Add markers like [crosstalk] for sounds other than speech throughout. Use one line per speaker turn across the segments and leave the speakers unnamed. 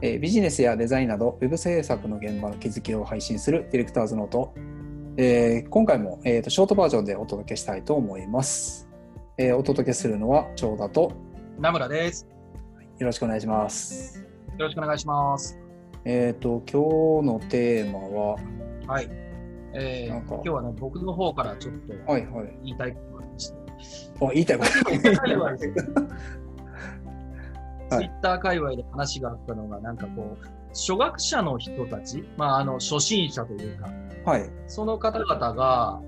えービジネスやデザインなど、ウェブ制作の現場の気づきを配信するディレクターズノート。えー今回も、えーとショートバージョンでお届けしたいと思います。えーお届けするのは長田と、
名村です。
よろしくお願いします。
よろしくお願いします。
えっ、と、今日のテーマは、
はい。えー
なんか
今日はね、僕の方からちょっと
はいはい。
言いたいことがありまして、
あ、言いたいこと。[laughs]
ツイッター界隈で話があったのが、なんかこう、初学者の人たち、まあ、あの、初心者というか、
はい。
その方々が、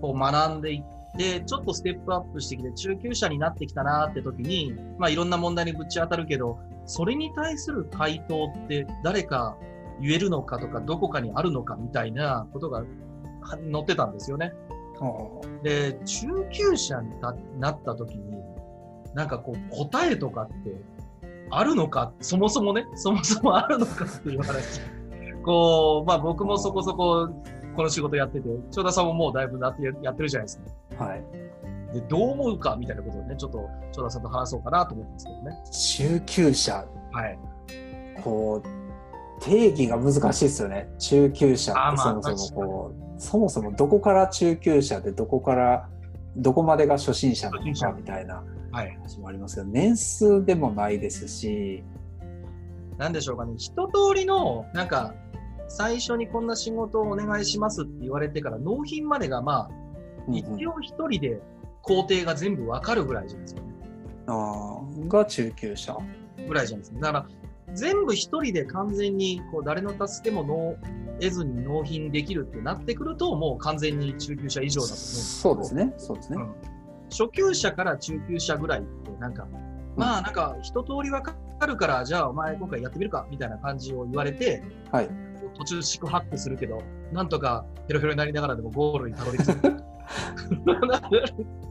こう学んでいって、ちょっとステップアップしてきて、中級者になってきたなって時に、まあいろんな問題にぶち当たるけど、それに対する回答って誰か言えるのかとか、どこかにあるのかみたいなことがは載ってたんですよね。で、中級者にななった時に、なんかこう答えとかってあるのか、そもそもね、[laughs] そもそもあるのか？っていう話。こう、まあ僕もそこそここの仕事やってて、長田さんももうだいぶなってやってるじゃないですか。
はい。
で、どう思うかみたいなことをね、ちょっと長田さんと話そうかなと思ったんですけどね。
中級者、
はい。
こう、定義が難しいですよね。中級者ってそもそもこう、そもそもどこから中級者でどこから、どこまでが初心者なのかみたいな
はい。
話もありますけど、年数でもないですし、
なんでしょうかね。一通りの、なんか、最初にこんな仕事をお願いしますって言われてから、納品までがまあ、
うんうん
一応一人で工程が全部わかるぐらいじゃないですかね。
あーが中級者。
ぐらいじゃないですか。だから、全部一人で完全に、こう、誰の助けもの得ずに納品できるってなってくると、もう完全に中級者以上だと思うんです
そうですね。そうですね。
うん初級者から中級者ぐらいって、なんか、まあなんか一通りわかるから、じゃあお前今回やってみるかみたいな感じを言われて、
はい。
途中四苦八苦するけど、なんとかヘロヘロになりながらでもゴールにたどり着く。[laughs]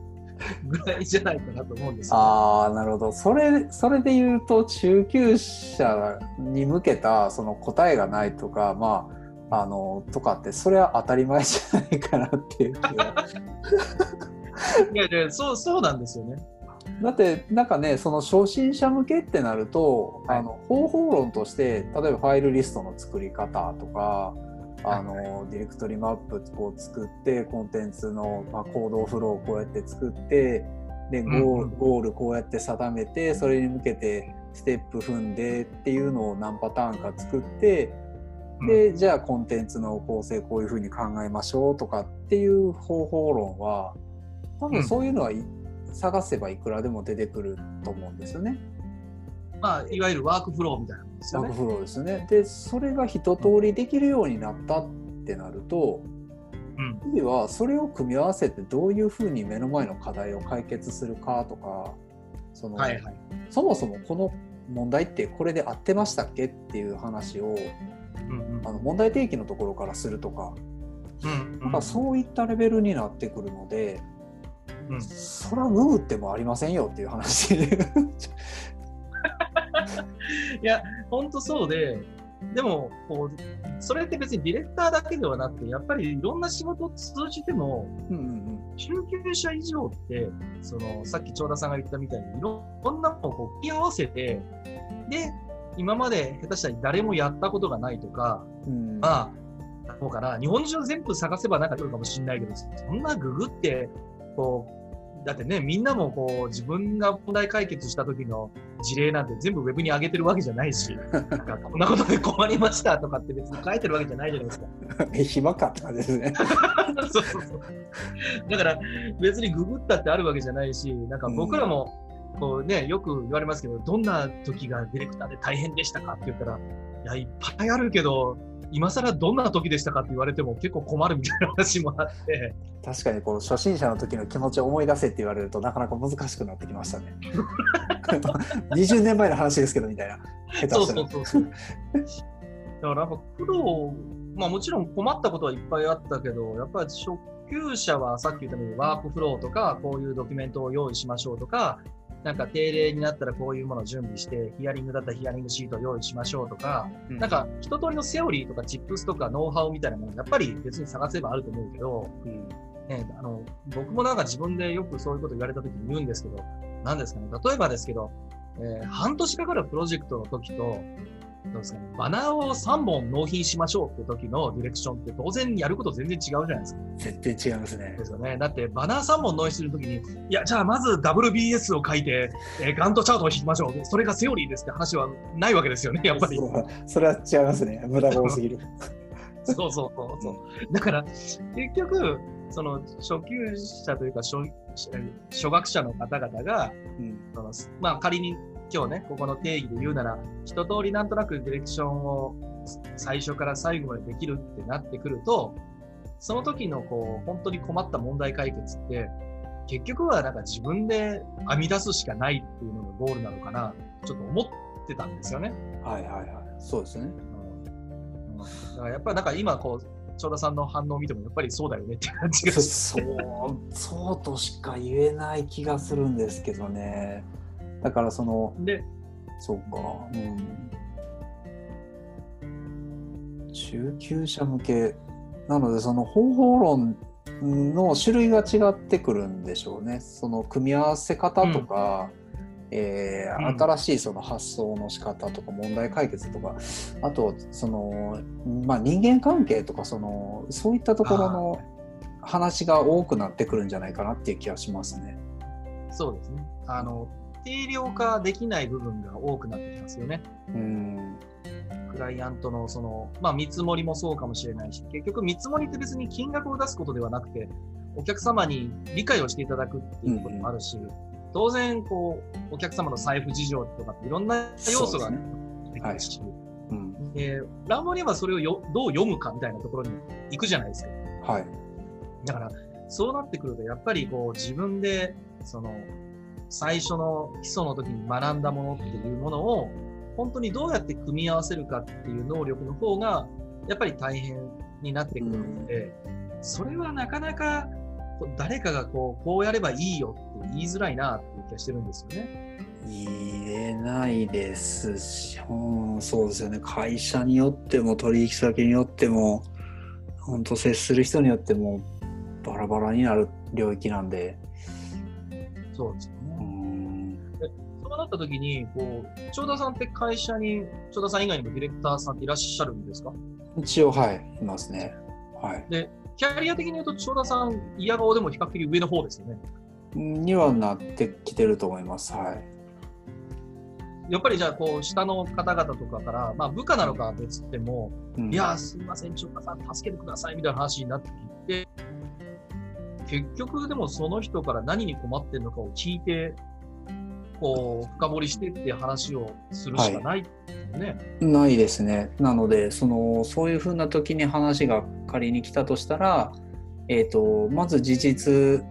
ぐらいじゃないかなと思うんですよ、
ああ、なるほど。それ、それで言うと、中級者に向けたその答えがないとか、まあ、あの、とかって、それは当たり前じゃないかなっていう気が。[laughs]
いやいやそう、そうなんですよね。
だってなんかねその初心者向けってなると、
はい。
あの方法論として例えばファイルリストの作り方とかあの、ディレクトリマップを作ってコンテンツの、まあ、行動フローをこうやって作ってでゴール,、
うんうん。
ゴールこうやって定めてそれに向けてステップ踏んでっていうのを何パターンか作ってでじゃあコンテンツの構成こういうふうに考えましょうとかっていう方法論は多分そういうのはい探せばいくらでも出てくると思うんですよね。
まあ、いわゆるワークフローみたいなもんですよね。
ワークフローですよね。でそれが一通りできるようになったってなると
うん。
次はそれを組み合わせてどういうふうに目の前の課題を解決するかとかその、
はいはい。
そもそもこの問題ってこれで合ってましたっけっていう話を
うんうん
あの問題提起のところからするとか
うん
なんかそういったレベルになってくるので、
うん。
そらググってもありませんよっていう話。[laughs]
いや、ほんとそうで、でもこう、それって別にディレクターだけではなくて、やっぱりいろんな仕事を通じても、
うんうん
中級者以上って、そのさっき長田さんが言ったみたいに、いろんなものをこう組み合わせて、で、今まで下手したら誰もやったことがないとか、
うん。
まあ、どうかな、日本中全部探せばなんか来るかもしれないけど、そんなググって、こう、だってね、みんなもこう、自分が問題解決した時の事例なんて全部ウェブに上げてるわけじゃないし、[laughs] なんかこんなことで困りましたとかって別に書いてるわけじゃないじゃないですか。[laughs]
え暇かって感じですね。
そうそうそう。だから別にググったってあるわけじゃないし、なんか僕らも、こうね、よく言われますけど、どんな時がディレクターで大変でしたかって言ったら、いや、いっぱいあるけど、今更どんな時でしたかって言われても結構困るみたいな話もあって、
確かにこの初心者の時の気持ちを思い出せって言われるとなかなか難しくなってきましたね。20年前の話ですけどみたいな。下手したら
そうそうそう。だからやっぱ苦労、まあもちろん困ったことはいっぱいあったけど、やっぱり初級者はさっき言ったようにワークフローとか、こういうドキュメントを用意しましょうとか、なんか定例になったらこういうものを準備して、ヒアリングだったらヒアリングシートを用意しましょうとか、
うん。
なんか一通りのセオリーとかチップスとかノウハウみたいなものやっぱり別に探せばあると思うけど、
うん。
ね、あの僕もなんか自分でよくそういうこと言われた時に言うんですけど、何ですかね、例えばですけど、えー半年かかるプロジェクトの時と、どうですかね、バナーを3本納品しましょうって時のディレクションって当然やること全然違うじゃないですか。
絶対違いますね
で。すよね。だってバナー3本納品するときに、いや、じゃあまず WBS を書いて、えーガントチャートを引きましょう。それがセオリーですって話はないわけですよね、[laughs] やっぱり。
それは違いますね。無駄が多すぎる。[laughs]
そうそうそうそう。だから、結局、その初級者というか初、初学者の方々が、
うん
そのまあ仮に今日ね、ここの定義で言うなら、一通りなんとなくディレクションを最初から最後までできるってなってくると、その時のこう、本当に困った問題解決って、結局はなんか自分で編み出すしかないっていうのがゴールなのかな、ちょっと思ってたんですよね。
はいはいはい。そうですね。
うんだからやっぱりなんか今こう、長田さんの反応を見てもやっぱりそうだよねって感じが。
そう、そうとしか言えない気がするんですけどね。だからその、
で、
そうか、うん。中級者向け。なので、その方法論の種類が違ってくるんでしょうね。その組み合わせ方とか、えー
うん
新しいその発想の仕方とか問題解決とかあとその、まあ、人間関係とかそのそういったところの話が多くなってくるんじゃないかなっていう気がしますね。
そうですね。あの、定量化できない部分が多くなってきますよね。
うん。
クライアントのその、まあ見積もりもそうかもしれないし、結局見積もりって別に金額を出すことではなくて、お客様に理解をしていただくっていうこともあるし、当然、こう、お客様の財布事情とかっていろんな要素が
そうです
出てくるし、
うん。
で乱暴にはそれをよどう読むかみたいなところに行くじゃないですか。
はい。
だから、そうなってくると、やっぱりこう自分で、その、最初の基礎の時に学んだものっていうものを、本当にどうやって組み合わせるかっていう能力の方が、やっぱり大変になってくるので、それはなかなか、誰かがこう、こうやればいいよって言いづらいなっていう気がしてるんですよね。
言えないですし、うん、そうですよね会社によっても取引先によっても本当接する人によってもバラバラになる領域なんで、
そうですね。うなった時に、こう、長田さんって会社に、長田さん以外にもディレクターさんっていらっしゃるんですか？
一応はいいますね。はい。
で、キャリア的に言うと、長田さん、いや顔でも比較的上の方ですよね。
にはなってきてると思います。はい。
やっぱりじゃあ、こう、下の方々とかから、まあ、部下なのかは別でも、
うん。
いやー、すいません、長田さん、助けてください、みたいな話になってきて、結局、でもその人から何に困ってるのかを聞いて、こう、深掘りしてっていう話をするしかないですよね。
ないですね。なのでそのそういうふうな時に話が仮に来たとしたら、えー、とまず事実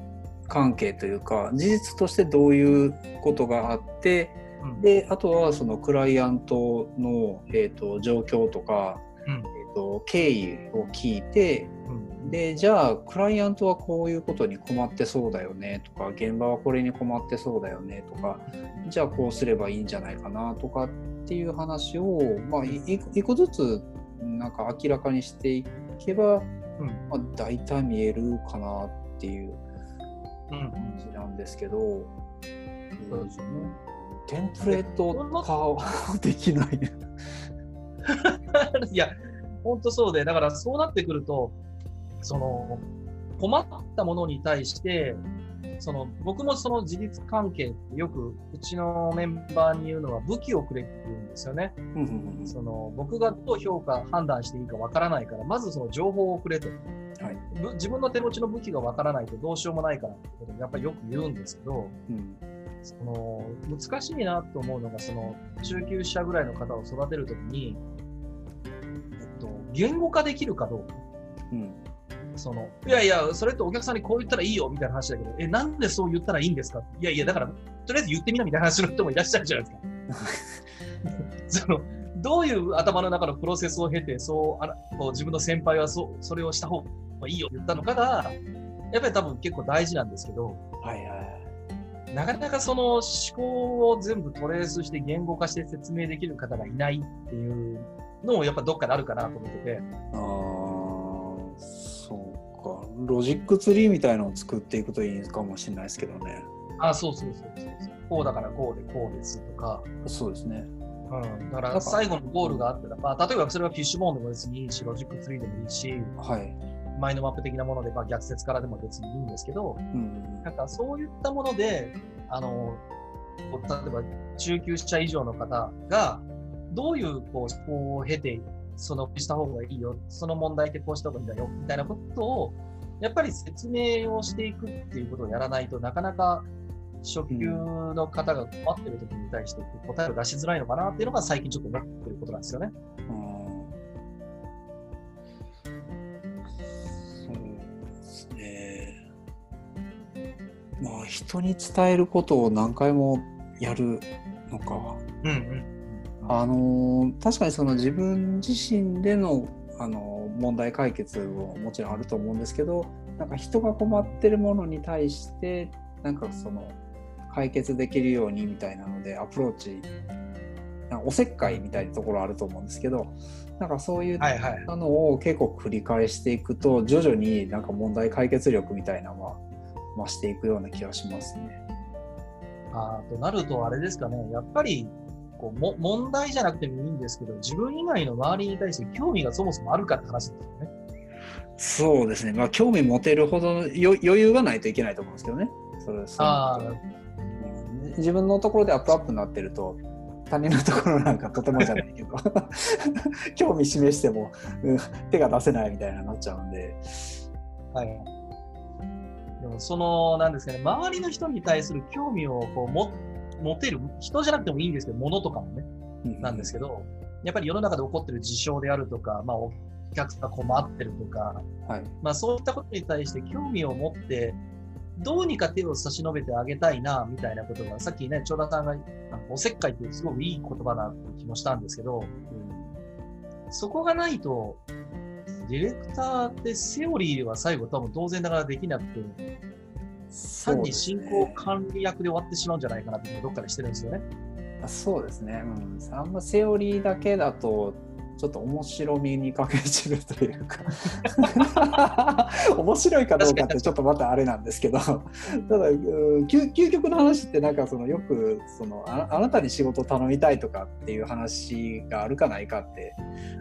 関係というか事実としてどういうことがあって
うん
であとはそのクライアントの、えー、と状況とか、
うん
えー、と経緯を聞いて
うん
でじゃあクライアントはこういうことに困ってそうだよねとか現場はこれに困ってそうだよねとかじゃあこうすればいいんじゃないかなとかっていう話を、まあ、一個ずつなんか明らかにしていけば、
うん
まあ、大体見えるかなっていう
うん
感じなんですけど、
そうですよね。
テンプレート化はできない。[laughs]
いや、本当そうで、だからそうなってくると、その、困ったものに対して、その、僕もその自立関係ってよく、うちのメンバーに言うのは武器をくれって言うんですよね。その、僕がどう評価、判断していいかわからないから、まずその情報をくれと。
はい
ぶ自分の手持ちの武器がわからないとどうしようもないからってことをやっぱりよく言うんですけど、
うん
その難しいなと思うのが、その中級者ぐらいの方を育てるときに、えっと、言語化できるかどうか。
うん
そのいやいや、それってお客さんにこう言ったらいいよみたいな話だけど、え、なんでそう言ったらいいんですか？いやいや、だから、とりあえず言ってみなみたいな話の人もいらっしゃるじゃないですか。[laughs] そのどういう頭の中のプロセスを経て、そうあらこう自分の先輩はそうそれをした方がいいよって言ったのかが、やっぱり多分結構大事なんですけど、
はいはい。
なかなかその思考を全部トレースして言語化して説明できる方がいないっていうのもやっぱどっかであるかなと思ってて、
あーそうか。ロジックツリーみたいのを作っていくといいかもしれないですけどね。
あ、そうそうそうそうそう、こうだからこうでこうですとか、
そうですね。
うん、だから最後のゴールがあって、まあ、例えばそれはフィッシュボーンでも別にいいし、ロジックツリーでもいいし、
はい。
マインドマップ的なもので、まあ、逆説からでも別にいいんですけど、
うん。
なんかそういったもので、あの、例えば中級者以上の方が、どういうこう思考を経て、そのした方がいいよ、その問題ってこうした方がいいんだよ、みたいなことを、やっぱり説明をしていくっていうことをやらないとなかなか初級の方が困ってる時に対して答えを出しづらいのかなっていうのが最近ちょっと思ってることなんですよね。
うんそうですね。まあ人に伝えることを何回もやるのか。
うんうん。
あの確かにその自分自身での、あの問題解決ももちろんあると思うんですけどなんか人が困ってるものに対してなんかその解決できるようにみたいなのでアプローチおせっかいみたいなところあると思うんですけどなんかそういっ
はいはい。
たのを結構繰り返していくと徐々になんか問題解決力みたいなのは増していくような気がしますね。
あとなると、あれですかね、やっぱりこうも問題じゃなくてもいいんですけど、自分以外の周りに対して興味がそもそもあるかって話ですよね。
そうですね、まあ、興味持てるほどのよ余裕がないといけないと思うんですけどね。それ
あ
自分のところでアップアップになってると他人のところなんかとてもじゃないけど [laughs] 興味示しても、うん手が出せないみたいななっちゃうんで。
はい。でも、その、なんですかね、周りの人に対する興味をこうも持てる、人じゃなくてもいいんですけど、物とかもね、なんですけど、やっぱり世の中で起こってる事象であるとか、まあ、お客さんが困ってるとか、
はい。
まあ、そういったことに対して興味を持って、どうにか手を差し伸べてあげたいな、みたいなことが、さっきね、長田さんが、おせっかいってすごくいい言葉だって気もしたんですけど、そこがないと、ディレクターってセオリーでは最後多分当然ながらできなくて、単に進行管理役で終わってしまうんじゃないかなってどっかでしてるんですよね。
あそうですね、うん、あんまセオリーだけだとちょっと面白みに欠け散るというか [laughs] 面白いかどうかってちょっとまたあれなんですけどただうん究究極の話ってなんかそのよくそのああなたに仕事を頼みたいとかっていう話があるかないかって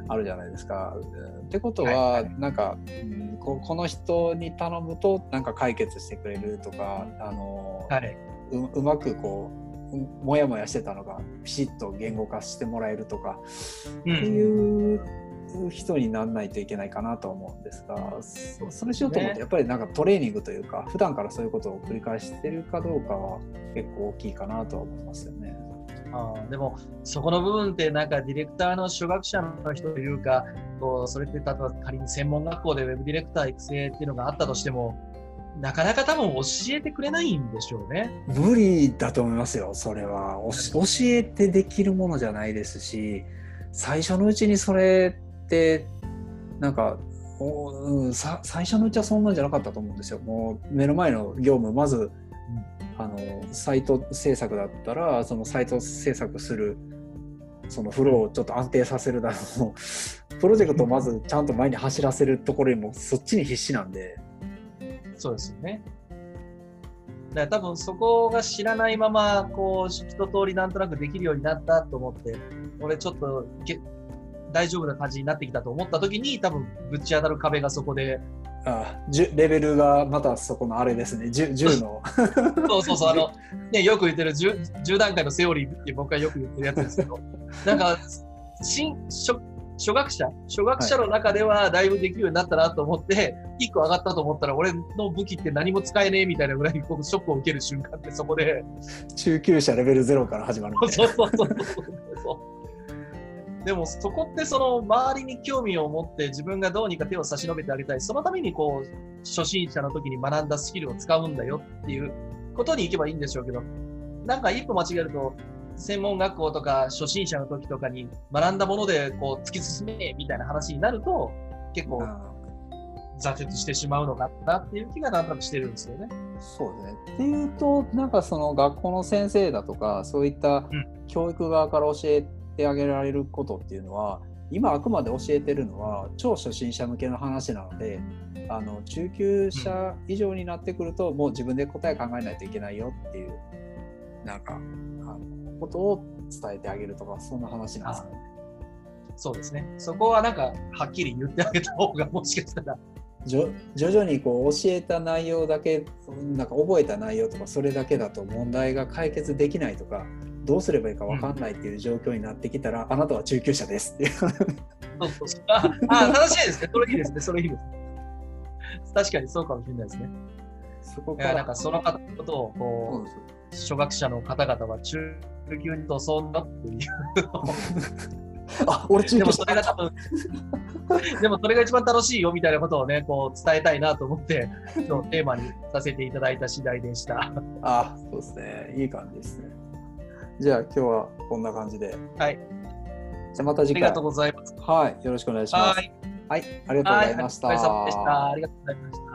あるじゃないですか。うんってことは、
はいはい
なんか、うんここの人に頼むとなんか解決してくれるとかあの、
はい。
ううまくこううもやもやしてたのがピシッと言語化してもらえるとか
う
って
ん。
いう人にならないといけないかなと思うんですがそそれしようと思うとやっぱりなんかトレーニングというか普段からそういうことを繰り返してるかどうかは結構大きいかなとは思いますよね。
あーでも、そこの部分って、なんかディレクターの初学者の人というか、こうそれって例えば仮に専門学校でウェブディレクター育成っていうのがあったとしても、なかなか多分教えてくれないんでしょうね。
無理だと思いますよそれは。教えてできるものじゃないですし最初のうちにそれってなんか、おうん、さ最初のうちはそんなんじゃなかったと思うんですよ。もう目の前の業務まずあのサイト制作だったらそのサイト制作するそのフローをちょっと安定させるだろう。[laughs] プロジェクトをまずちゃんと前に走らせるところにもそっちに必死なんで。
そうですよね。だから多分そこが知らないまま、こう、一通りなんとなくできるようになったと思って、俺ちょっとけ大丈夫な感じになってきたと思った時に、多分ぶち当たる壁がそこで、
あじゅレベルがまたそこのあれですね。10, 10の。[laughs]
そうそうそう、あの、ね、よく言ってる 10, 10段階のセオリーって僕はよく言ってるやつですけど、なんか、新初初学者初学者の中ではだいぶできるようになったなと思って、1個上がったと思ったら、俺の武器って何も使えねえみたいなぐらいに僕ショックを受ける瞬間ってそこで、
中級者レベル0から始まるみたいな
そうそうそうそうそう。でもそこってその周りに興味を持って自分がどうにか手を差し伸べてあげたい。そのためにこう初心者の時に学んだスキルを使うんだよっていうことに行けばいいんでしょうけど、なんか一歩間違えると専門学校とか初心者の時とかに学んだものでこう突き進めみたいな話になると結構
あ
挫折してしまうのかなっていう気がなんとなくしてるんですよね。
そうですね。っていうとなんかその学校の先生だとかそういった
うん。
教育側から教えてあげられることっていうのは今あくまで教えてるのは超初心者向けの話なのであの中級者以上になってくるともう自分で答え考えないといけないよっていうなんかあのことを伝えてあげるとかそんな話なんですかね。
そうですね。そこはなんか、はっきり言ってあげた方が、もしかしたら。
徐々にこう教えた内容だけなんか覚えた内容とかそれだけだと問題が解決できないとかどうすればいいか分かんないっていう状況になってきたら、うん、あなたは中級者です。っていう。
ああ楽しいですね。それいいですね。それいいです。確かにそうかもしれないですね。そこから。なんかその方のことをこう初学者の方々は中級にとそんなっていう
あ、俺中
でもそれが多分、でもそれが一番楽しいよみたいなことをね、こう伝えたいなと思って、のテーマにさせていただいた次第でした。
あ、そうですね。いい感じですね。じゃあ今日はこんな感じで。
はい。
じゃあまた次回。
ありがとうございます。
はい。よろしくお願いします。はい。はい、ありがとうございました。
はい、お疲れ様でした。ありがとうございました。